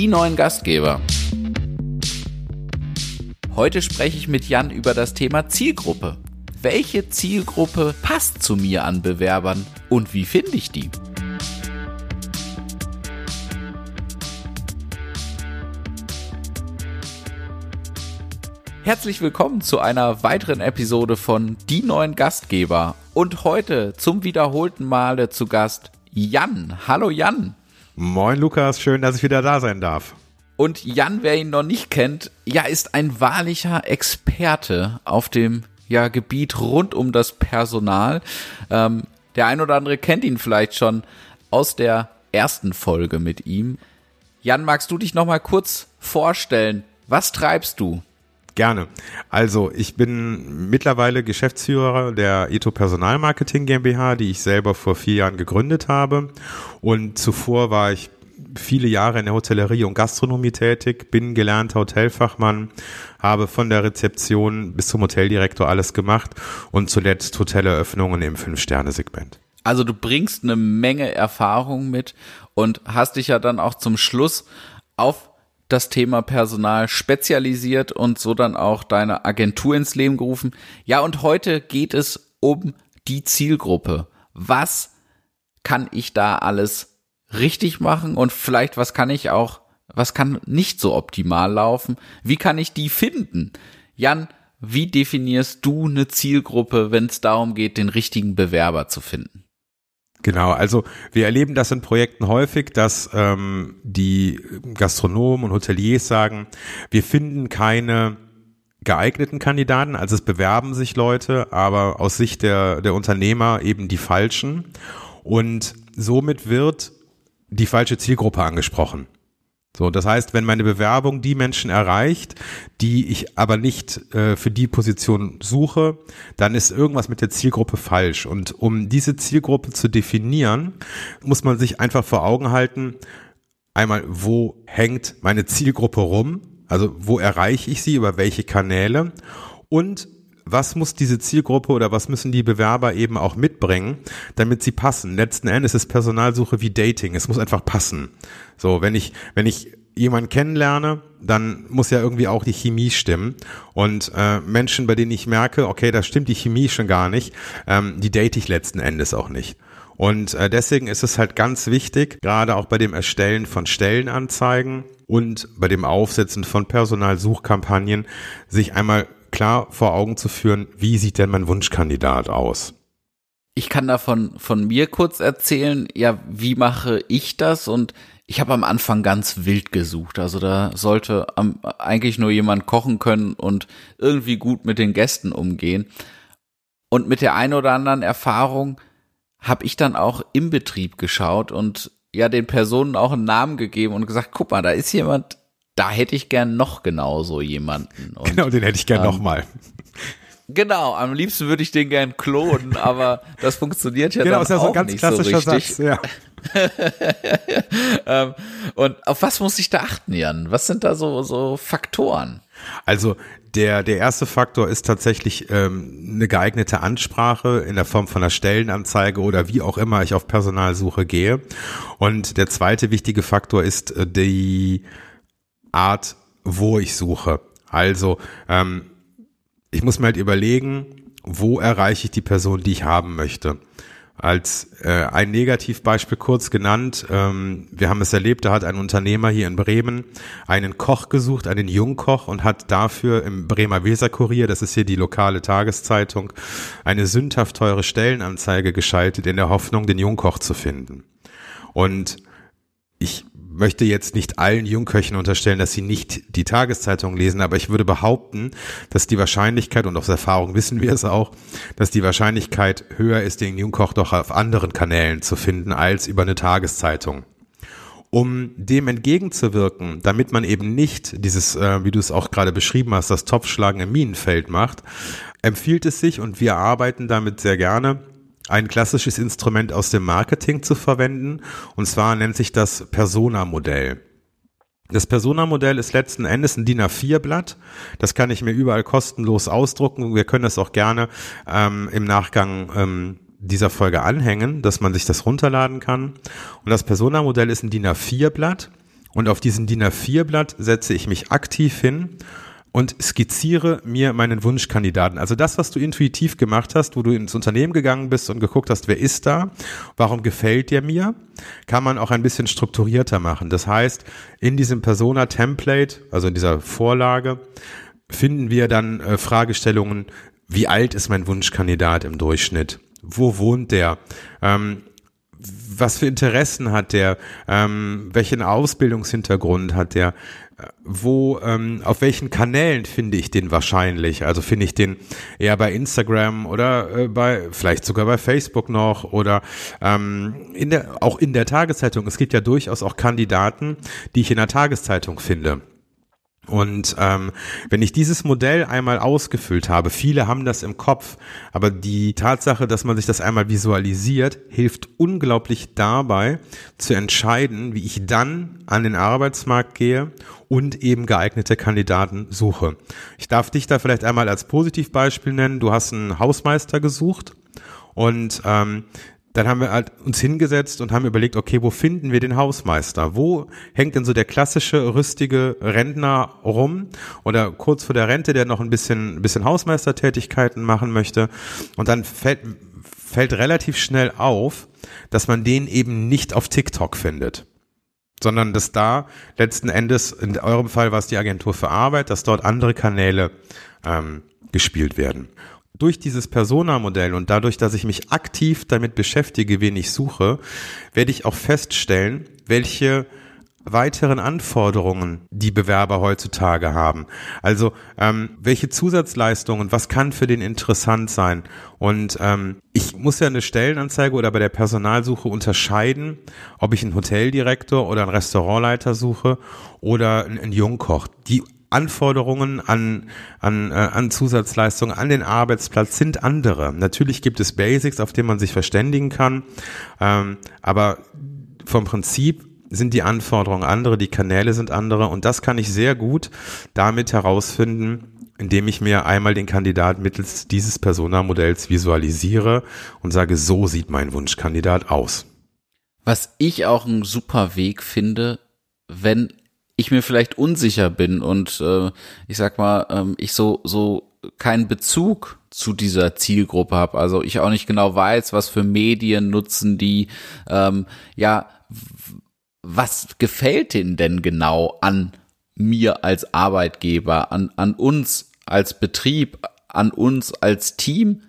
die neuen Gastgeber. Heute spreche ich mit Jan über das Thema Zielgruppe. Welche Zielgruppe passt zu mir an Bewerbern und wie finde ich die? Herzlich willkommen zu einer weiteren Episode von Die neuen Gastgeber. Und heute zum wiederholten Male zu Gast Jan. Hallo Jan. Moin Lukas, schön, dass ich wieder da sein darf. Und Jan, wer ihn noch nicht kennt, ja, ist ein wahrlicher Experte auf dem ja, Gebiet rund um das Personal. Ähm, der ein oder andere kennt ihn vielleicht schon aus der ersten Folge mit ihm. Jan, magst du dich noch mal kurz vorstellen? Was treibst du? Gerne. Also ich bin mittlerweile Geschäftsführer der Eto Personalmarketing GmbH, die ich selber vor vier Jahren gegründet habe. Und zuvor war ich viele Jahre in der Hotellerie und Gastronomie tätig, bin gelernter Hotelfachmann, habe von der Rezeption bis zum Hoteldirektor alles gemacht und zuletzt Hoteleröffnungen im Fünf-Sterne-Segment. Also du bringst eine Menge Erfahrung mit und hast dich ja dann auch zum Schluss auf das Thema Personal spezialisiert und so dann auch deine Agentur ins Leben gerufen. Ja, und heute geht es um die Zielgruppe. Was kann ich da alles richtig machen und vielleicht was kann ich auch, was kann nicht so optimal laufen? Wie kann ich die finden? Jan, wie definierst du eine Zielgruppe, wenn es darum geht, den richtigen Bewerber zu finden? Genau, also wir erleben das in Projekten häufig, dass ähm, die Gastronomen und Hoteliers sagen, wir finden keine geeigneten Kandidaten, also es bewerben sich Leute, aber aus Sicht der, der Unternehmer eben die falschen. Und somit wird die falsche Zielgruppe angesprochen. So, das heißt, wenn meine Bewerbung die Menschen erreicht, die ich aber nicht äh, für die Position suche, dann ist irgendwas mit der Zielgruppe falsch. Und um diese Zielgruppe zu definieren, muss man sich einfach vor Augen halten, einmal, wo hängt meine Zielgruppe rum? Also, wo erreiche ich sie, über welche Kanäle? Und was muss diese Zielgruppe oder was müssen die Bewerber eben auch mitbringen, damit sie passen. Letzten Endes ist Personalsuche wie Dating. Es muss einfach passen. So, wenn ich, wenn ich jemanden kennenlerne, dann muss ja irgendwie auch die Chemie stimmen. Und äh, Menschen, bei denen ich merke, okay, da stimmt die Chemie schon gar nicht, ähm, die date ich letzten Endes auch nicht. Und äh, deswegen ist es halt ganz wichtig, gerade auch bei dem Erstellen von Stellenanzeigen und bei dem Aufsetzen von Personalsuchkampagnen, sich einmal klar vor Augen zu führen, wie sieht denn mein Wunschkandidat aus? Ich kann davon von mir kurz erzählen, ja, wie mache ich das? Und ich habe am Anfang ganz wild gesucht. Also da sollte am, eigentlich nur jemand kochen können und irgendwie gut mit den Gästen umgehen. Und mit der einen oder anderen Erfahrung habe ich dann auch im Betrieb geschaut und ja den Personen auch einen Namen gegeben und gesagt, guck mal, da ist jemand, da hätte ich gern noch genauso jemanden. Und, genau, den hätte ich gern ähm, nochmal. Genau, am liebsten würde ich den gern klonen, aber das funktioniert ja genau, dann ist ja so ein ganz klassischer so Satz, ja. ähm, und auf was muss ich da achten, Jan? Was sind da so, so Faktoren? Also der, der erste Faktor ist tatsächlich ähm, eine geeignete Ansprache in der Form von einer Stellenanzeige oder wie auch immer ich auf Personalsuche gehe. Und der zweite wichtige Faktor ist äh, die Art, wo ich suche. Also ähm, ich muss mir halt überlegen, wo erreiche ich die Person, die ich haben möchte. Als äh, ein Negativbeispiel kurz genannt, ähm, wir haben es erlebt, da hat ein Unternehmer hier in Bremen einen Koch gesucht, einen Jungkoch und hat dafür im Bremer Weserkurier, das ist hier die lokale Tageszeitung, eine sündhaft teure Stellenanzeige geschaltet in der Hoffnung, den Jungkoch zu finden. Und ich möchte jetzt nicht allen Jungköchen unterstellen, dass sie nicht die Tageszeitung lesen, aber ich würde behaupten, dass die Wahrscheinlichkeit, und aus Erfahrung wissen wir es auch, dass die Wahrscheinlichkeit höher ist, den Jungkoch doch auf anderen Kanälen zu finden als über eine Tageszeitung. Um dem entgegenzuwirken, damit man eben nicht dieses, äh, wie du es auch gerade beschrieben hast, das Topfschlagen im Minenfeld macht, empfiehlt es sich, und wir arbeiten damit sehr gerne, ein klassisches Instrument aus dem Marketing zu verwenden. Und zwar nennt sich das Persona-Modell. Das Persona-Modell ist letzten Endes ein DIN A4-Blatt. Das kann ich mir überall kostenlos ausdrucken. Wir können das auch gerne ähm, im Nachgang ähm, dieser Folge anhängen, dass man sich das runterladen kann. Und das Persona-Modell ist ein DIN A4-Blatt. Und auf diesem DIN A4-Blatt setze ich mich aktiv hin und skizziere mir meinen Wunschkandidaten. Also das, was du intuitiv gemacht hast, wo du ins Unternehmen gegangen bist und geguckt hast, wer ist da, warum gefällt der mir, kann man auch ein bisschen strukturierter machen. Das heißt, in diesem Persona-Template, also in dieser Vorlage, finden wir dann äh, Fragestellungen, wie alt ist mein Wunschkandidat im Durchschnitt? Wo wohnt der? Ähm, was für Interessen hat der? Ähm, welchen Ausbildungshintergrund hat der? Wo, ähm, auf welchen Kanälen finde ich den wahrscheinlich? Also finde ich den eher bei Instagram oder äh, bei, vielleicht sogar bei Facebook noch oder ähm, in der, auch in der Tageszeitung. Es gibt ja durchaus auch Kandidaten, die ich in der Tageszeitung finde. Und ähm, wenn ich dieses Modell einmal ausgefüllt habe, viele haben das im Kopf, aber die Tatsache, dass man sich das einmal visualisiert, hilft unglaublich dabei zu entscheiden, wie ich dann an den Arbeitsmarkt gehe und eben geeignete Kandidaten suche. Ich darf dich da vielleicht einmal als Positivbeispiel nennen. Du hast einen Hausmeister gesucht und ähm, dann haben wir halt uns hingesetzt und haben überlegt, okay, wo finden wir den Hausmeister? Wo hängt denn so der klassische rüstige Rentner rum oder kurz vor der Rente, der noch ein bisschen, ein bisschen Hausmeistertätigkeiten machen möchte? Und dann fällt, fällt relativ schnell auf, dass man den eben nicht auf TikTok findet sondern dass da letzten Endes, in eurem Fall war es die Agentur für Arbeit, dass dort andere Kanäle ähm, gespielt werden durch dieses Persona-Modell und dadurch, dass ich mich aktiv damit beschäftige, wen ich suche, werde ich auch feststellen, welche weiteren Anforderungen die Bewerber heutzutage haben. Also ähm, welche Zusatzleistungen, was kann für den interessant sein? Und ähm, ich muss ja eine Stellenanzeige oder bei der Personalsuche unterscheiden, ob ich einen Hoteldirektor oder einen Restaurantleiter suche oder einen Jungkoch. Die Anforderungen an, an, äh, an Zusatzleistungen an den Arbeitsplatz sind andere. Natürlich gibt es Basics, auf denen man sich verständigen kann, ähm, aber vom Prinzip sind die Anforderungen andere, die Kanäle sind andere und das kann ich sehr gut damit herausfinden, indem ich mir einmal den Kandidat mittels dieses Persona-Modells visualisiere und sage, so sieht mein Wunschkandidat aus. Was ich auch einen super Weg finde, wenn ich mir vielleicht unsicher bin und äh, ich sag mal, ähm, ich so, so keinen Bezug zu dieser Zielgruppe habe. Also ich auch nicht genau weiß, was für Medien nutzen die. Ähm, ja, was gefällt denen denn genau an mir als Arbeitgeber, an, an uns als Betrieb, an uns als Team?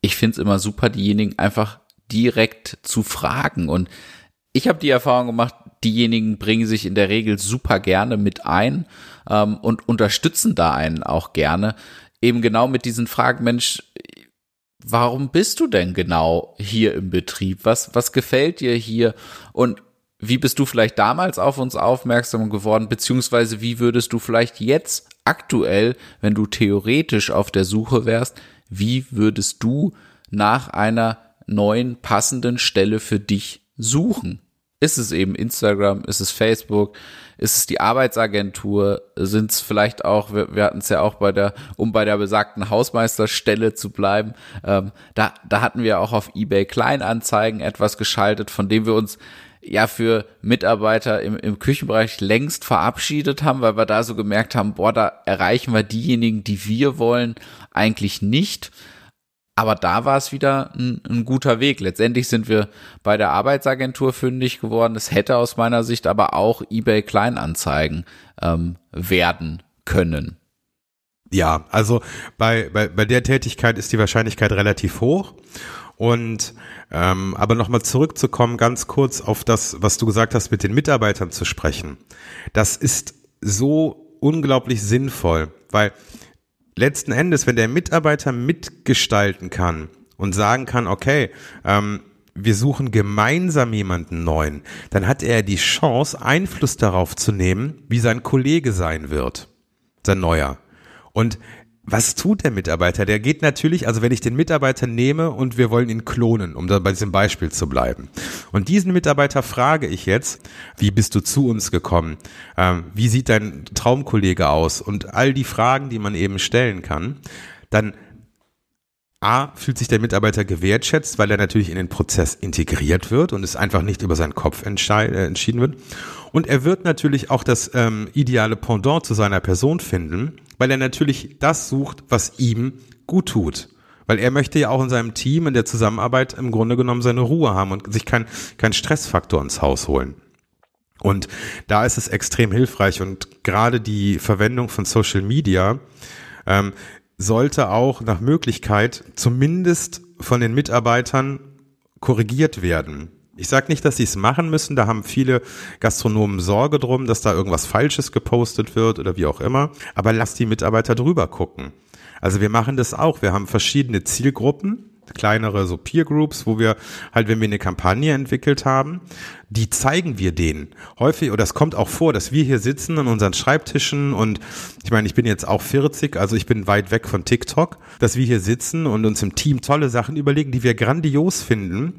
Ich finde es immer super, diejenigen einfach direkt zu fragen. Und ich habe die Erfahrung gemacht, diejenigen bringen sich in der Regel super gerne mit ein ähm, und unterstützen da einen auch gerne. Eben genau mit diesen Fragen, Mensch, warum bist du denn genau hier im Betrieb? Was, was gefällt dir hier? Und wie bist du vielleicht damals auf uns aufmerksam geworden? Beziehungsweise wie würdest du vielleicht jetzt aktuell, wenn du theoretisch auf der Suche wärst, wie würdest du nach einer neuen passenden Stelle für dich suchen? Ist es eben Instagram? Ist es Facebook? Ist es die Arbeitsagentur? Sind es vielleicht auch, wir, wir hatten es ja auch bei der, um bei der besagten Hausmeisterstelle zu bleiben, ähm, da, da hatten wir auch auf eBay Kleinanzeigen etwas geschaltet, von dem wir uns ja für Mitarbeiter im, im Küchenbereich längst verabschiedet haben, weil wir da so gemerkt haben, boah, da erreichen wir diejenigen, die wir wollen, eigentlich nicht. Aber da war es wieder ein, ein, guter Weg. Letztendlich sind wir bei der Arbeitsagentur fündig geworden. Es hätte aus meiner Sicht aber auch eBay Kleinanzeigen ähm, werden können. Ja, also bei, bei, bei der Tätigkeit ist die Wahrscheinlichkeit relativ hoch. Und ähm, aber nochmal zurückzukommen, ganz kurz auf das, was du gesagt hast, mit den Mitarbeitern zu sprechen. Das ist so unglaublich sinnvoll, weil letzten Endes, wenn der Mitarbeiter mitgestalten kann und sagen kann, okay, ähm, wir suchen gemeinsam jemanden neuen, dann hat er die Chance, Einfluss darauf zu nehmen, wie sein Kollege sein wird, sein neuer. Und was tut der Mitarbeiter? Der geht natürlich, also wenn ich den Mitarbeiter nehme und wir wollen ihn klonen, um da bei diesem Beispiel zu bleiben. Und diesen Mitarbeiter frage ich jetzt, wie bist du zu uns gekommen? Ähm, wie sieht dein Traumkollege aus? Und all die Fragen, die man eben stellen kann, dann A, fühlt sich der Mitarbeiter gewertschätzt, weil er natürlich in den Prozess integriert wird und es einfach nicht über seinen Kopf äh, entschieden wird. Und er wird natürlich auch das ähm, ideale Pendant zu seiner Person finden, weil er natürlich das sucht, was ihm gut tut. Weil er möchte ja auch in seinem Team, in der Zusammenarbeit im Grunde genommen seine Ruhe haben und sich keinen kein Stressfaktor ins Haus holen. Und da ist es extrem hilfreich und gerade die Verwendung von Social Media ähm, sollte auch nach Möglichkeit zumindest von den Mitarbeitern korrigiert werden. Ich sage nicht, dass sie es machen müssen, da haben viele Gastronomen Sorge drum, dass da irgendwas Falsches gepostet wird oder wie auch immer, aber lass die Mitarbeiter drüber gucken. Also wir machen das auch, wir haben verschiedene Zielgruppen, kleinere so Peer Groups, wo wir halt, wenn wir eine Kampagne entwickelt haben, die zeigen wir denen. Häufig, oder es kommt auch vor, dass wir hier sitzen an unseren Schreibtischen und ich meine, ich bin jetzt auch 40, also ich bin weit weg von TikTok, dass wir hier sitzen und uns im Team tolle Sachen überlegen, die wir grandios finden.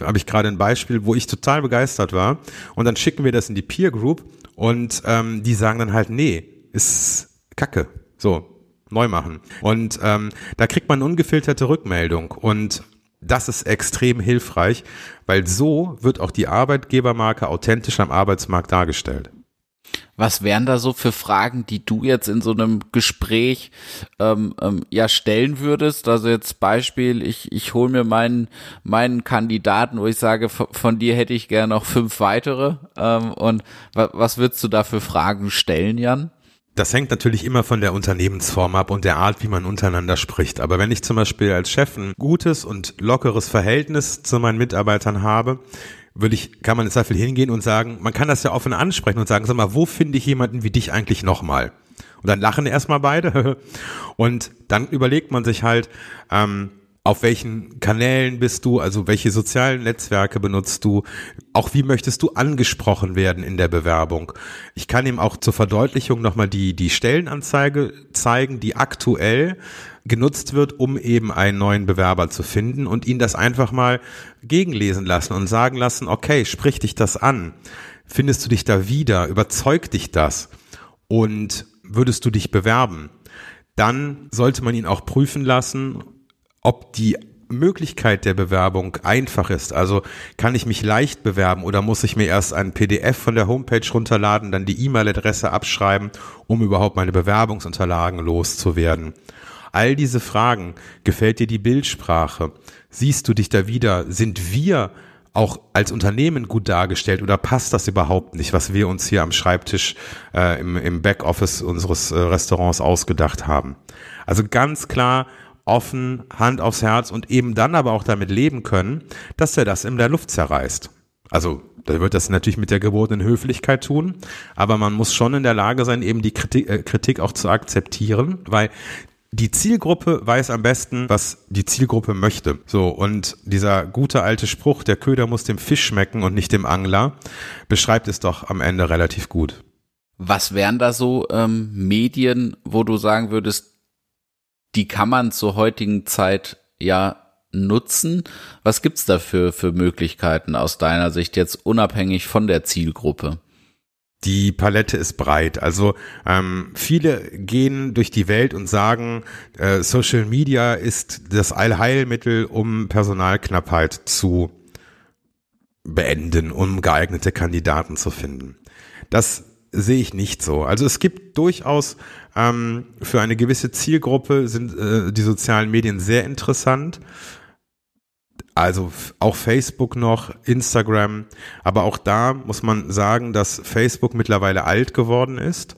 Habe ich gerade ein Beispiel, wo ich total begeistert war. Und dann schicken wir das in die Peer Group und ähm, die sagen dann halt, nee, ist Kacke. So, neu machen. Und ähm, da kriegt man ungefilterte Rückmeldung und das ist extrem hilfreich, weil so wird auch die Arbeitgebermarke authentisch am Arbeitsmarkt dargestellt. Was wären da so für Fragen, die du jetzt in so einem Gespräch ähm, ähm, ja stellen würdest? Also jetzt Beispiel, ich, ich hole mir meinen, meinen Kandidaten, wo ich sage, von, dir hätte ich gerne noch fünf weitere. Ähm, und was würdest du da für Fragen stellen, Jan? Das hängt natürlich immer von der Unternehmensform ab und der Art, wie man untereinander spricht. Aber wenn ich zum Beispiel als Chef ein gutes und lockeres Verhältnis zu meinen Mitarbeitern habe, würde ich, kann man jetzt dafür hingehen und sagen, man kann das ja offen ansprechen und sagen, sag mal, wo finde ich jemanden wie dich eigentlich nochmal? Und dann lachen erstmal beide und dann überlegt man sich halt, ähm, auf welchen Kanälen bist du, also welche sozialen Netzwerke benutzt du, auch wie möchtest du angesprochen werden in der Bewerbung. Ich kann ihm auch zur Verdeutlichung nochmal die, die Stellenanzeige zeigen, die aktuell genutzt wird, um eben einen neuen Bewerber zu finden und ihn das einfach mal gegenlesen lassen und sagen lassen, okay, sprich dich das an. Findest du dich da wieder? Überzeugt dich das? Und würdest du dich bewerben? Dann sollte man ihn auch prüfen lassen, ob die Möglichkeit der Bewerbung einfach ist. Also kann ich mich leicht bewerben oder muss ich mir erst ein PDF von der Homepage runterladen, dann die E-Mail-Adresse abschreiben, um überhaupt meine Bewerbungsunterlagen loszuwerden? All diese Fragen. Gefällt dir die Bildsprache? Siehst du dich da wieder? Sind wir auch als Unternehmen gut dargestellt oder passt das überhaupt nicht, was wir uns hier am Schreibtisch äh, im, im Backoffice unseres äh, Restaurants ausgedacht haben? Also ganz klar offen, Hand aufs Herz und eben dann aber auch damit leben können, dass er das in der Luft zerreißt. Also, da wird das natürlich mit der gebotenen Höflichkeit tun, aber man muss schon in der Lage sein, eben die Kritik, äh, Kritik auch zu akzeptieren, weil die Zielgruppe weiß am besten, was die Zielgruppe möchte. So, und dieser gute alte Spruch, der Köder muss dem Fisch schmecken und nicht dem Angler, beschreibt es doch am Ende relativ gut. Was wären da so ähm, Medien, wo du sagen würdest, die kann man zur heutigen Zeit ja nutzen. Was gibt's da für, für Möglichkeiten aus deiner Sicht jetzt unabhängig von der Zielgruppe? Die Palette ist breit. Also ähm, viele gehen durch die Welt und sagen, äh, Social Media ist das Allheilmittel, um Personalknappheit zu beenden, um geeignete Kandidaten zu finden. Das sehe ich nicht so. Also es gibt durchaus ähm, für eine gewisse Zielgruppe sind äh, die sozialen Medien sehr interessant. Also auch Facebook noch, Instagram, aber auch da muss man sagen, dass Facebook mittlerweile alt geworden ist.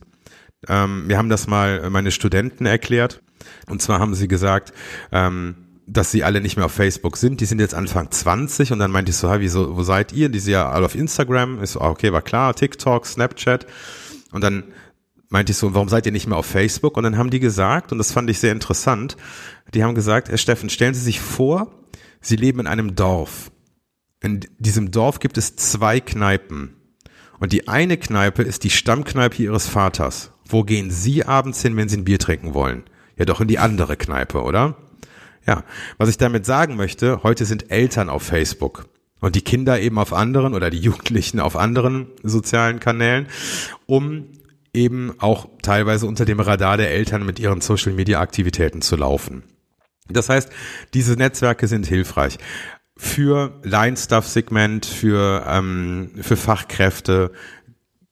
Ähm, wir haben das mal meine Studenten erklärt. Und zwar haben sie gesagt, ähm, dass sie alle nicht mehr auf Facebook sind. Die sind jetzt Anfang 20 und dann meinte ich so, wieso, wo seid ihr? Die sind ja alle auf Instagram. Ist so, ah, okay, war klar, TikTok, Snapchat. Und dann meinte ich so, warum seid ihr nicht mehr auf Facebook? Und dann haben die gesagt, und das fand ich sehr interessant, die haben gesagt, Herr Steffen, stellen Sie sich vor, Sie leben in einem Dorf. In diesem Dorf gibt es zwei Kneipen. Und die eine Kneipe ist die Stammkneipe Ihres Vaters. Wo gehen Sie abends hin, wenn Sie ein Bier trinken wollen? Ja, doch in die andere Kneipe, oder? Ja, was ich damit sagen möchte, heute sind Eltern auf Facebook und die Kinder eben auf anderen oder die Jugendlichen auf anderen sozialen Kanälen, um eben auch teilweise unter dem Radar der Eltern mit ihren Social-Media-Aktivitäten zu laufen. Das heißt, diese Netzwerke sind hilfreich für Line-Stuff-Segment, für, ähm, für Fachkräfte,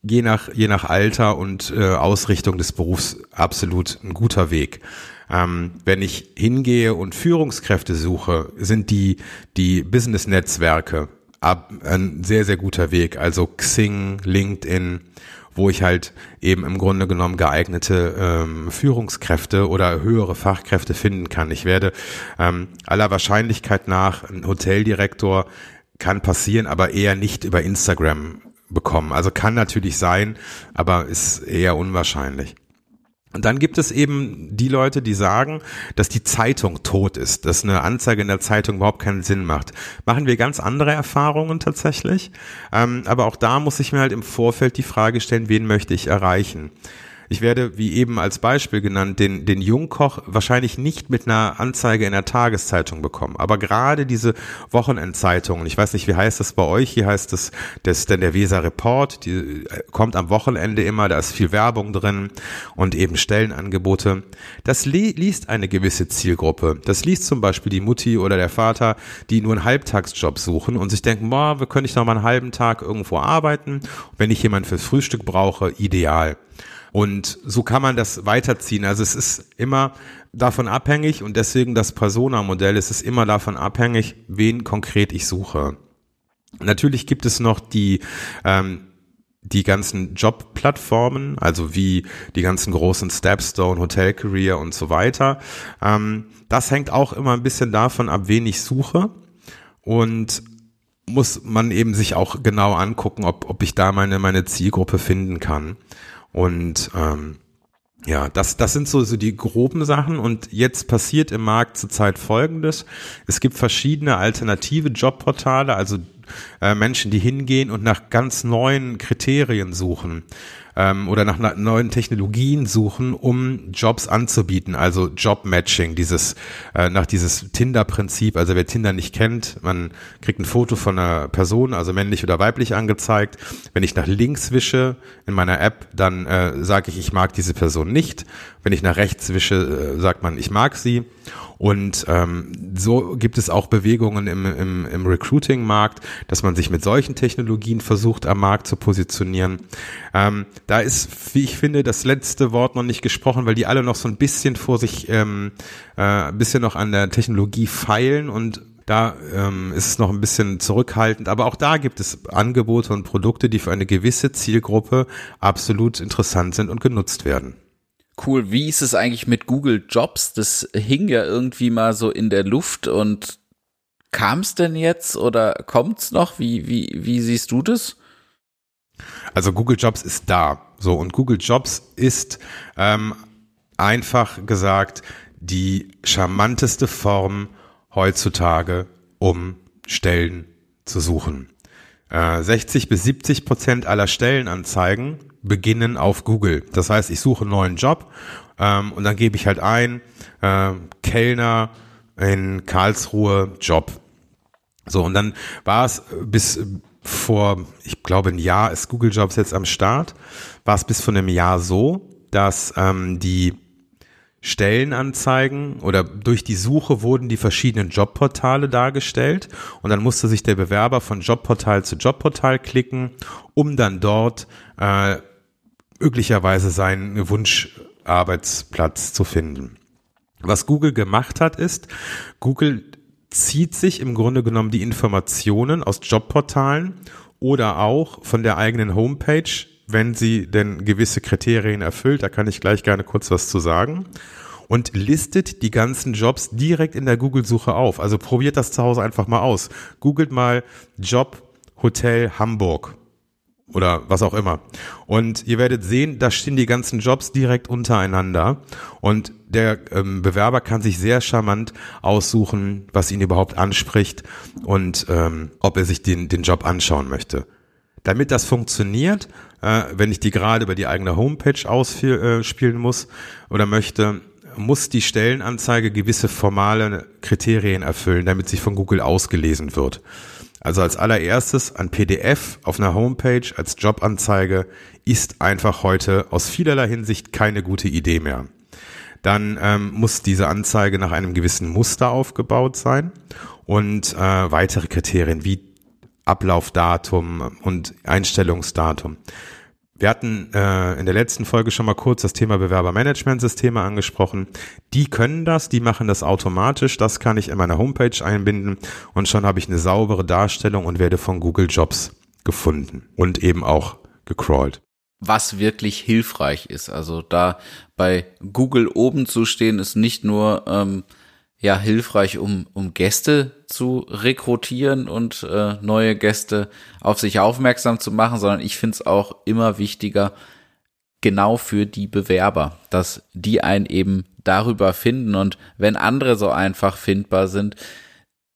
je nach, je nach Alter und äh, Ausrichtung des Berufs absolut ein guter Weg. Ähm, wenn ich hingehe und Führungskräfte suche, sind die, die Business-Netzwerke ein sehr, sehr guter Weg. Also Xing, LinkedIn, wo ich halt eben im Grunde genommen geeignete ähm, Führungskräfte oder höhere Fachkräfte finden kann. Ich werde ähm, aller Wahrscheinlichkeit nach ein Hoteldirektor kann passieren, aber eher nicht über Instagram bekommen. Also kann natürlich sein, aber ist eher unwahrscheinlich. Und dann gibt es eben die Leute, die sagen, dass die Zeitung tot ist, dass eine Anzeige in der Zeitung überhaupt keinen Sinn macht. Machen wir ganz andere Erfahrungen tatsächlich. Ähm, aber auch da muss ich mir halt im Vorfeld die Frage stellen, wen möchte ich erreichen? Ich werde, wie eben als Beispiel genannt, den, den Jungkoch wahrscheinlich nicht mit einer Anzeige in der Tageszeitung bekommen. Aber gerade diese Wochenendzeitungen, ich weiß nicht, wie heißt das bei euch? Hier heißt es, das dann der Weser Report, die äh, kommt am Wochenende immer, da ist viel Werbung drin und eben Stellenangebote. Das li liest eine gewisse Zielgruppe. Das liest zum Beispiel die Mutti oder der Vater, die nur einen Halbtagsjob suchen und sich denken, boah, wir können ich noch mal einen halben Tag irgendwo arbeiten. Wenn ich jemanden fürs Frühstück brauche, ideal. Und so kann man das weiterziehen. Also es ist immer davon abhängig und deswegen das Persona-Modell, es ist immer davon abhängig, wen konkret ich suche. Natürlich gibt es noch die, ähm, die ganzen Jobplattformen, also wie die ganzen großen Stepstone, Hotel Career und so weiter. Ähm, das hängt auch immer ein bisschen davon ab, wen ich suche und muss man eben sich auch genau angucken, ob, ob ich da meine, meine Zielgruppe finden kann. Und ähm, ja, das, das sind so, so die groben Sachen. Und jetzt passiert im Markt zurzeit Folgendes. Es gibt verschiedene alternative Jobportale, also äh, Menschen, die hingehen und nach ganz neuen Kriterien suchen ähm, oder nach neuen Technologien suchen, um Jobs anzubieten. Also Job-Matching, dieses äh, nach dieses Tinder-Prinzip. Also wer Tinder nicht kennt, man kriegt ein Foto von einer Person, also männlich oder weiblich angezeigt. Wenn ich nach links wische in meiner App, dann äh, sage ich, ich mag diese Person nicht. Wenn ich nach rechts wische, äh, sagt man, ich mag sie. Und ähm, so gibt es auch Bewegungen im, im, im Recruiting-Markt, dass man sich mit solchen Technologien versucht, am Markt zu positionieren. Ähm, da ist, wie ich finde, das letzte Wort noch nicht gesprochen, weil die alle noch so ein bisschen vor sich, ähm, äh, ein bisschen noch an der Technologie feilen und da ähm, ist es noch ein bisschen zurückhaltend, aber auch da gibt es Angebote und Produkte, die für eine gewisse Zielgruppe absolut interessant sind und genutzt werden cool. Wie ist es eigentlich mit Google Jobs? Das hing ja irgendwie mal so in der Luft und kam es denn jetzt oder kommt's noch? Wie, wie, wie siehst du das? Also Google Jobs ist da. So, und Google Jobs ist ähm, einfach gesagt die charmanteste Form heutzutage, um Stellen zu suchen. Äh, 60 bis 70 Prozent aller Stellenanzeigen beginnen auf Google. Das heißt, ich suche einen neuen Job ähm, und dann gebe ich halt ein, äh, Kellner in Karlsruhe Job. So, und dann war es bis vor, ich glaube, ein Jahr ist Google Jobs jetzt am Start, war es bis vor einem Jahr so, dass ähm, die Stellenanzeigen oder durch die Suche wurden die verschiedenen Jobportale dargestellt und dann musste sich der Bewerber von Jobportal zu Jobportal klicken, um dann dort äh, möglicherweise seinen Wunscharbeitsplatz zu finden. Was Google gemacht hat, ist, Google zieht sich im Grunde genommen die Informationen aus Jobportalen oder auch von der eigenen Homepage, wenn sie denn gewisse Kriterien erfüllt. Da kann ich gleich gerne kurz was zu sagen. Und listet die ganzen Jobs direkt in der Google-Suche auf. Also probiert das zu Hause einfach mal aus. Googelt mal Job Hotel Hamburg oder was auch immer. Und ihr werdet sehen, da stehen die ganzen Jobs direkt untereinander und der ähm, Bewerber kann sich sehr charmant aussuchen, was ihn überhaupt anspricht und ähm, ob er sich den, den Job anschauen möchte. Damit das funktioniert, äh, wenn ich die gerade über die eigene Homepage ausspielen äh, muss oder möchte, muss die Stellenanzeige gewisse formale Kriterien erfüllen, damit sie von Google ausgelesen wird. Also als allererstes ein PDF auf einer Homepage als Jobanzeige ist einfach heute aus vielerlei Hinsicht keine gute Idee mehr. dann ähm, muss diese Anzeige nach einem gewissen Muster aufgebaut sein und äh, weitere Kriterien wie Ablaufdatum und Einstellungsdatum. Wir hatten äh, in der letzten Folge schon mal kurz das Thema Bewerbermanagementsysteme angesprochen. Die können das, die machen das automatisch. Das kann ich in meiner Homepage einbinden und schon habe ich eine saubere Darstellung und werde von Google Jobs gefunden und eben auch gecrawlt. Was wirklich hilfreich ist. Also da bei Google oben zu stehen, ist nicht nur ähm, ja hilfreich, um, um Gäste zu rekrutieren und äh, neue Gäste auf sich aufmerksam zu machen, sondern ich finde es auch immer wichtiger, genau für die Bewerber, dass die einen eben darüber finden. Und wenn andere so einfach findbar sind,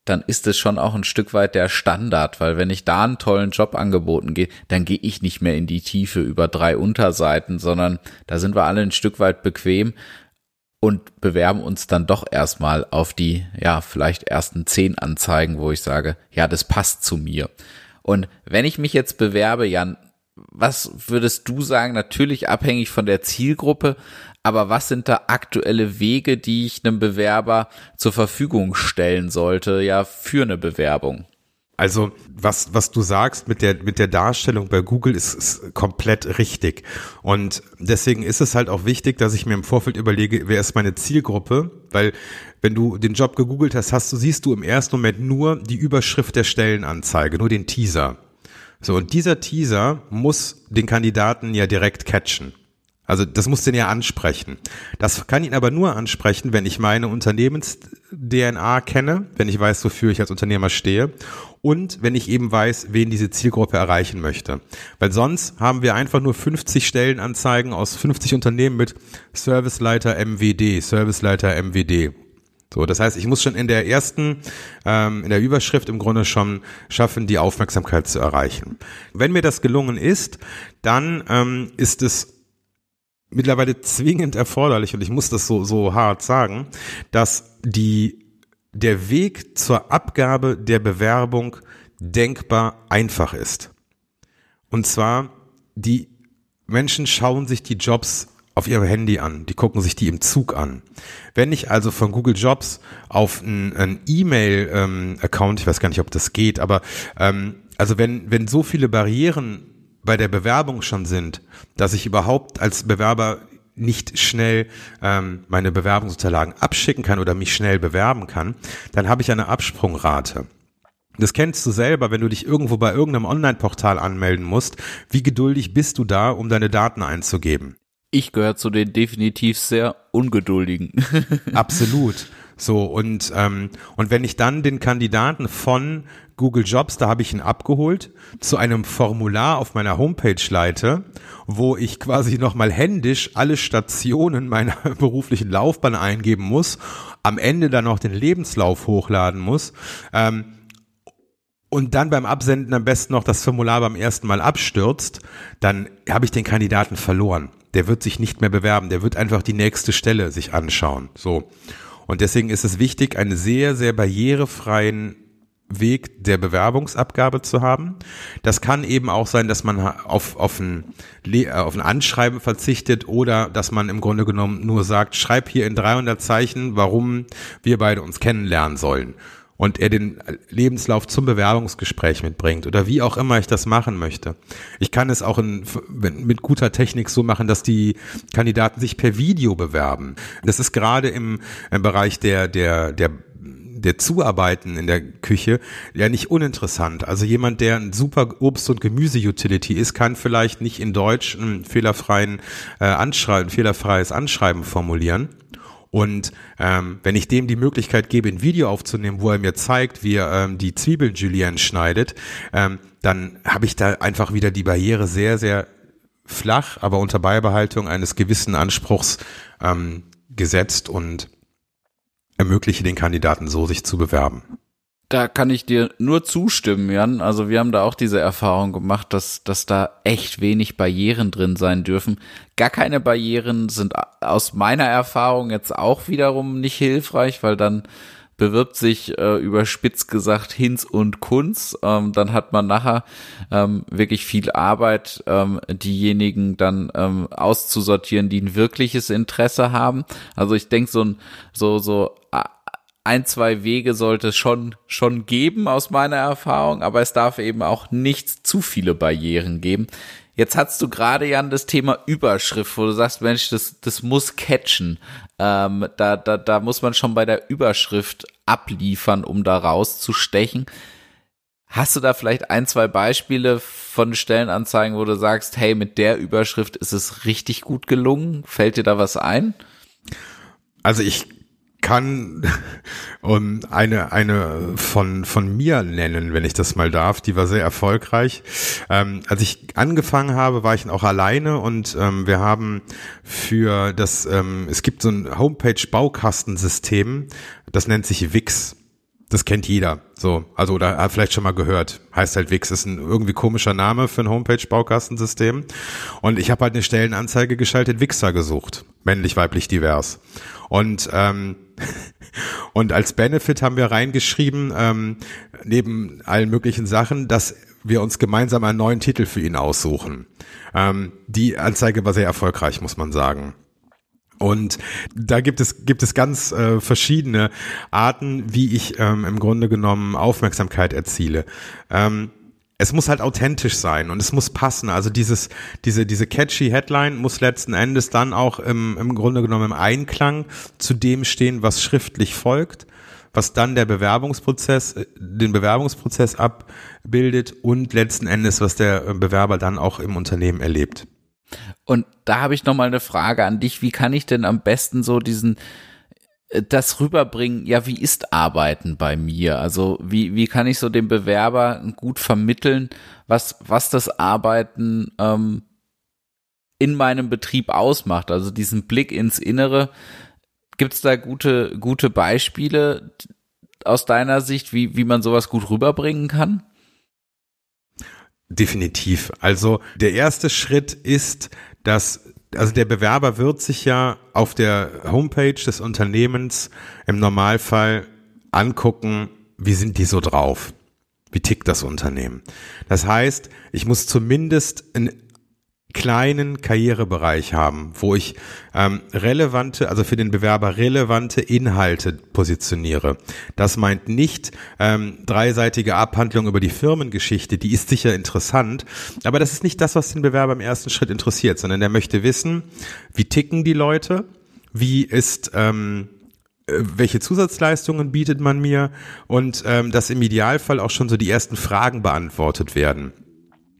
dann ist es schon auch ein Stück weit der Standard, weil wenn ich da einen tollen Job angeboten gehe, dann gehe ich nicht mehr in die Tiefe über drei Unterseiten, sondern da sind wir alle ein Stück weit bequem und bewerben uns dann doch erstmal auf die, ja, vielleicht ersten zehn Anzeigen, wo ich sage, ja, das passt zu mir. Und wenn ich mich jetzt bewerbe, Jan, was würdest du sagen? Natürlich abhängig von der Zielgruppe, aber was sind da aktuelle Wege, die ich einem Bewerber zur Verfügung stellen sollte, ja, für eine Bewerbung? Also was, was du sagst mit der, mit der Darstellung bei Google ist, ist komplett richtig. Und deswegen ist es halt auch wichtig, dass ich mir im Vorfeld überlege, wer ist meine Zielgruppe? Weil wenn du den Job gegoogelt hast, hast du, siehst du im ersten Moment nur die Überschrift der Stellenanzeige, nur den Teaser. So, und dieser Teaser muss den Kandidaten ja direkt catchen. Also das muss den ja ansprechen. Das kann ihn aber nur ansprechen, wenn ich meine Unternehmens-DNA kenne, wenn ich weiß, wofür ich als Unternehmer stehe und wenn ich eben weiß, wen diese Zielgruppe erreichen möchte. Weil sonst haben wir einfach nur 50 Stellenanzeigen aus 50 Unternehmen mit Serviceleiter MWD, Serviceleiter MWD. So, das heißt, ich muss schon in der ersten, ähm, in der Überschrift im Grunde schon schaffen, die Aufmerksamkeit zu erreichen. Wenn mir das gelungen ist, dann ähm, ist es mittlerweile zwingend erforderlich, und ich muss das so, so hart sagen, dass die, der Weg zur Abgabe der Bewerbung denkbar einfach ist. Und zwar, die Menschen schauen sich die Jobs auf ihrem Handy an, die gucken sich die im Zug an. Wenn ich also von Google Jobs auf einen E-Mail-Account, ähm, ich weiß gar nicht, ob das geht, aber ähm, also wenn, wenn so viele Barrieren bei der Bewerbung schon sind, dass ich überhaupt als Bewerber nicht schnell ähm, meine Bewerbungsunterlagen abschicken kann oder mich schnell bewerben kann, dann habe ich eine Absprungrate. Das kennst du selber, wenn du dich irgendwo bei irgendeinem Online-Portal anmelden musst. Wie geduldig bist du da, um deine Daten einzugeben? Ich gehöre zu den definitiv sehr ungeduldigen. Absolut. So, und, ähm, und wenn ich dann den Kandidaten von Google Jobs, da habe ich ihn abgeholt, zu einem Formular auf meiner Homepage leite, wo ich quasi nochmal händisch alle Stationen meiner beruflichen Laufbahn eingeben muss, am Ende dann noch den Lebenslauf hochladen muss, ähm, und dann beim Absenden am besten noch das Formular beim ersten Mal abstürzt, dann habe ich den Kandidaten verloren. Der wird sich nicht mehr bewerben, der wird einfach die nächste Stelle sich anschauen. So. Und deswegen ist es wichtig, einen sehr, sehr barrierefreien Weg der Bewerbungsabgabe zu haben. Das kann eben auch sein, dass man auf, auf, ein, äh, auf ein Anschreiben verzichtet oder dass man im Grunde genommen nur sagt, schreib hier in 300 Zeichen, warum wir beide uns kennenlernen sollen und er den Lebenslauf zum Bewerbungsgespräch mitbringt oder wie auch immer ich das machen möchte. Ich kann es auch in, mit guter Technik so machen, dass die Kandidaten sich per Video bewerben. Das ist gerade im, im Bereich der, der, der der Zuarbeiten in der Küche ja nicht uninteressant. Also jemand, der ein super Obst- und Gemüse-Utility ist, kann vielleicht nicht in Deutsch einen fehlerfreien äh, Anschreiben, fehlerfreies Anschreiben formulieren und ähm, wenn ich dem die Möglichkeit gebe, ein Video aufzunehmen, wo er mir zeigt, wie er ähm, die Zwiebeln Julienne schneidet, ähm, dann habe ich da einfach wieder die Barriere sehr, sehr flach, aber unter Beibehaltung eines gewissen Anspruchs ähm, gesetzt und ermögliche den Kandidaten so, sich zu bewerben. Da kann ich dir nur zustimmen, Jan. Also wir haben da auch diese Erfahrung gemacht, dass, dass da echt wenig Barrieren drin sein dürfen. Gar keine Barrieren sind aus meiner Erfahrung jetzt auch wiederum nicht hilfreich, weil dann bewirbt sich äh, überspitzt gesagt Hinz und Kunz. Ähm, dann hat man nachher ähm, wirklich viel Arbeit, ähm, diejenigen dann ähm, auszusortieren, die ein wirkliches Interesse haben. Also ich denke, so ein so so ein, zwei Wege sollte es schon, schon geben aus meiner Erfahrung, aber es darf eben auch nicht zu viele Barrieren geben. Jetzt hast du gerade, Jan, das Thema Überschrift, wo du sagst, Mensch, das, das muss catchen. Ähm, da, da, da muss man schon bei der Überschrift abliefern, um da rauszustechen. Hast du da vielleicht ein, zwei Beispiele von Stellenanzeigen, wo du sagst, hey, mit der Überschrift ist es richtig gut gelungen? Fällt dir da was ein? Also ich kann um, eine eine von von mir nennen, wenn ich das mal darf. Die war sehr erfolgreich. Ähm, als ich angefangen habe, war ich auch alleine und ähm, wir haben für das ähm, es gibt so ein Homepage Baukastensystem, das nennt sich Wix. Das kennt jeder. So, also oder hat vielleicht schon mal gehört. Heißt halt Wix ist ein irgendwie komischer Name für ein Homepage Baukastensystem. Und ich habe halt eine Stellenanzeige geschaltet, Wixer gesucht, männlich, weiblich, divers. Und ähm, und als Benefit haben wir reingeschrieben, ähm, neben allen möglichen Sachen, dass wir uns gemeinsam einen neuen Titel für ihn aussuchen. Ähm, die Anzeige war sehr erfolgreich, muss man sagen. Und da gibt es gibt es ganz äh, verschiedene Arten, wie ich ähm, im Grunde genommen Aufmerksamkeit erziele. Ähm, es muss halt authentisch sein und es muss passen. Also dieses, diese, diese catchy Headline muss letzten Endes dann auch im, im Grunde genommen im Einklang zu dem stehen, was schriftlich folgt, was dann der Bewerbungsprozess, äh, den Bewerbungsprozess abbildet und letzten Endes, was der Bewerber dann auch im Unternehmen erlebt. Und da habe ich noch mal eine Frage an dich. Wie kann ich denn am besten so diesen das rüberbringen, ja, wie ist Arbeiten bei mir? Also wie, wie kann ich so dem Bewerber gut vermitteln, was, was das Arbeiten ähm, in meinem Betrieb ausmacht? Also diesen Blick ins Innere. Gibt es da gute, gute Beispiele aus deiner Sicht, wie, wie man sowas gut rüberbringen kann? Definitiv. Also der erste Schritt ist, dass also der Bewerber wird sich ja auf der Homepage des Unternehmens im Normalfall angucken, wie sind die so drauf? Wie tickt das Unternehmen? Das heißt, ich muss zumindest ein kleinen Karrierebereich haben, wo ich ähm, relevante, also für den Bewerber relevante Inhalte positioniere. Das meint nicht ähm, dreiseitige Abhandlung über die Firmengeschichte, die ist sicher interessant, aber das ist nicht das, was den Bewerber im ersten Schritt interessiert, sondern der möchte wissen, wie ticken die Leute, wie ist ähm, äh, welche Zusatzleistungen bietet man mir und ähm, dass im Idealfall auch schon so die ersten Fragen beantwortet werden.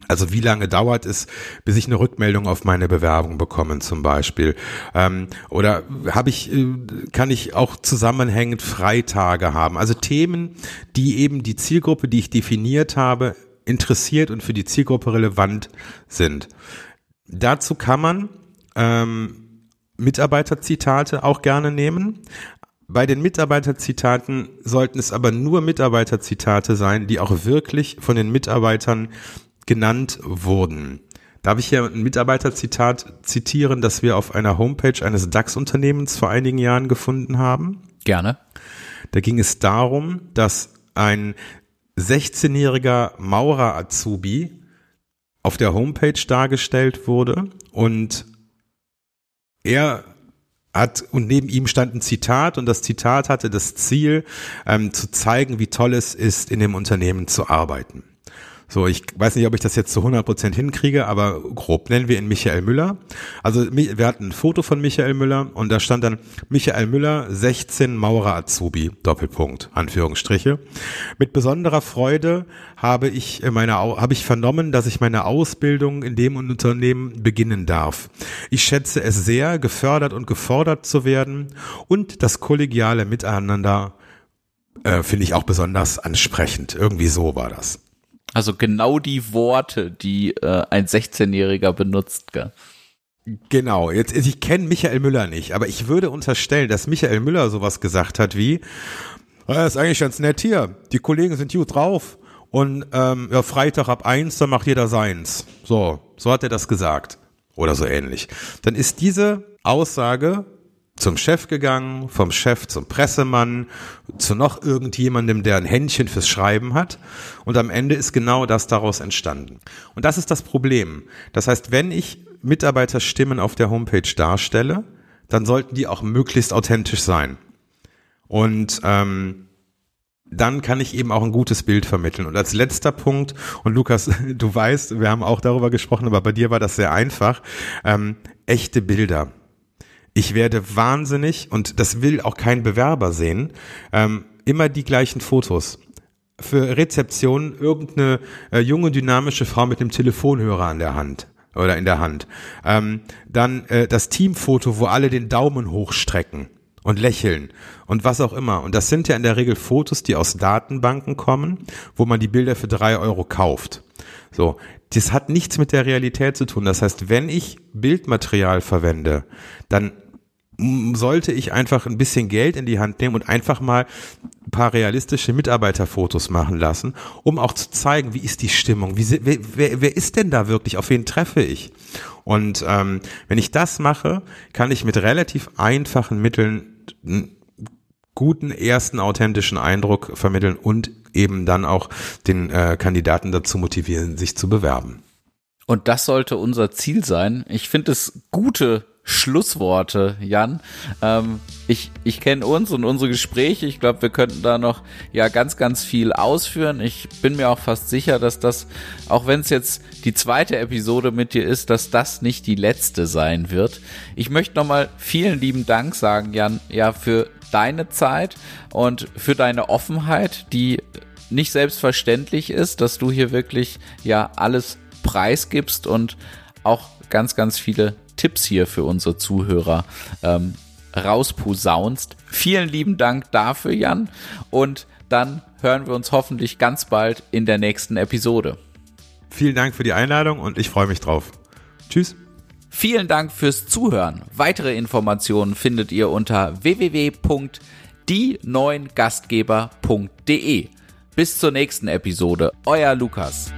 Also wie lange dauert es, bis ich eine Rückmeldung auf meine Bewerbung bekomme zum Beispiel? Ähm, oder habe ich, äh, kann ich auch zusammenhängend Freitage haben? Also Themen, die eben die Zielgruppe, die ich definiert habe, interessiert und für die Zielgruppe relevant sind. Dazu kann man ähm, Mitarbeiterzitate auch gerne nehmen. Bei den Mitarbeiterzitaten sollten es aber nur Mitarbeiterzitate sein, die auch wirklich von den Mitarbeitern genannt wurden. Darf ich hier ein Mitarbeiterzitat zitieren, das wir auf einer Homepage eines DAX-Unternehmens vor einigen Jahren gefunden haben? Gerne. Da ging es darum, dass ein 16-jähriger Maurer-Azubi auf der Homepage dargestellt wurde und er hat und neben ihm stand ein Zitat und das Zitat hatte das Ziel, ähm, zu zeigen, wie toll es ist, in dem Unternehmen zu arbeiten. So, ich weiß nicht, ob ich das jetzt zu 100 Prozent hinkriege, aber grob nennen wir ihn Michael Müller. Also wir hatten ein Foto von Michael Müller und da stand dann Michael Müller, 16 Maurer Azubi, Doppelpunkt, Anführungsstriche. Mit besonderer Freude habe ich meine, habe ich vernommen, dass ich meine Ausbildung in dem Unternehmen beginnen darf. Ich schätze es sehr, gefördert und gefordert zu werden und das kollegiale Miteinander äh, finde ich auch besonders ansprechend. Irgendwie so war das. Also genau die Worte, die äh, ein 16-Jähriger benutzt, gell? Genau, jetzt ich kenne Michael Müller nicht, aber ich würde unterstellen, dass Michael Müller sowas gesagt hat wie, ja, ist eigentlich ganz nett hier, die Kollegen sind gut drauf und ähm, ja, Freitag ab eins, dann macht jeder seins. So, so hat er das gesagt oder so ähnlich. Dann ist diese Aussage zum Chef gegangen, vom Chef zum Pressemann, zu noch irgendjemandem, der ein Händchen fürs Schreiben hat. Und am Ende ist genau das daraus entstanden. Und das ist das Problem. Das heißt, wenn ich Mitarbeiterstimmen auf der Homepage darstelle, dann sollten die auch möglichst authentisch sein. Und ähm, dann kann ich eben auch ein gutes Bild vermitteln. Und als letzter Punkt, und Lukas, du weißt, wir haben auch darüber gesprochen, aber bei dir war das sehr einfach, ähm, echte Bilder. Ich werde wahnsinnig, und das will auch kein Bewerber sehen, ähm, immer die gleichen Fotos. Für Rezeption irgendeine äh, junge, dynamische Frau mit einem Telefonhörer an der Hand oder in der Hand. Ähm, dann äh, das Teamfoto, wo alle den Daumen hochstrecken und lächeln und was auch immer. Und das sind ja in der Regel Fotos, die aus Datenbanken kommen, wo man die Bilder für drei Euro kauft. So, das hat nichts mit der Realität zu tun. Das heißt, wenn ich Bildmaterial verwende, dann sollte ich einfach ein bisschen Geld in die Hand nehmen und einfach mal ein paar realistische Mitarbeiterfotos machen lassen, um auch zu zeigen, wie ist die Stimmung, wie, wer, wer, wer ist denn da wirklich, auf wen treffe ich? Und ähm, wenn ich das mache, kann ich mit relativ einfachen Mitteln einen guten ersten authentischen Eindruck vermitteln und eben dann auch den äh, Kandidaten dazu motivieren, sich zu bewerben. Und das sollte unser Ziel sein. Ich finde es gute Schlussworte, Jan. Ähm, ich ich kenne uns und unsere Gespräche. Ich glaube, wir könnten da noch ja ganz, ganz viel ausführen. Ich bin mir auch fast sicher, dass das, auch wenn es jetzt die zweite Episode mit dir ist, dass das nicht die letzte sein wird. Ich möchte nochmal vielen lieben Dank sagen, Jan, ja, für deine Zeit und für deine Offenheit, die nicht selbstverständlich ist, dass du hier wirklich ja alles preisgibst und auch ganz, ganz viele Tipps hier für unsere Zuhörer ähm, rausposaunst. Vielen lieben Dank dafür, Jan. Und dann hören wir uns hoffentlich ganz bald in der nächsten Episode. Vielen Dank für die Einladung und ich freue mich drauf. Tschüss. Vielen Dank fürs Zuhören. Weitere Informationen findet ihr unter www.dieneungastgeber.de. Bis zur nächsten Episode. Euer Lukas.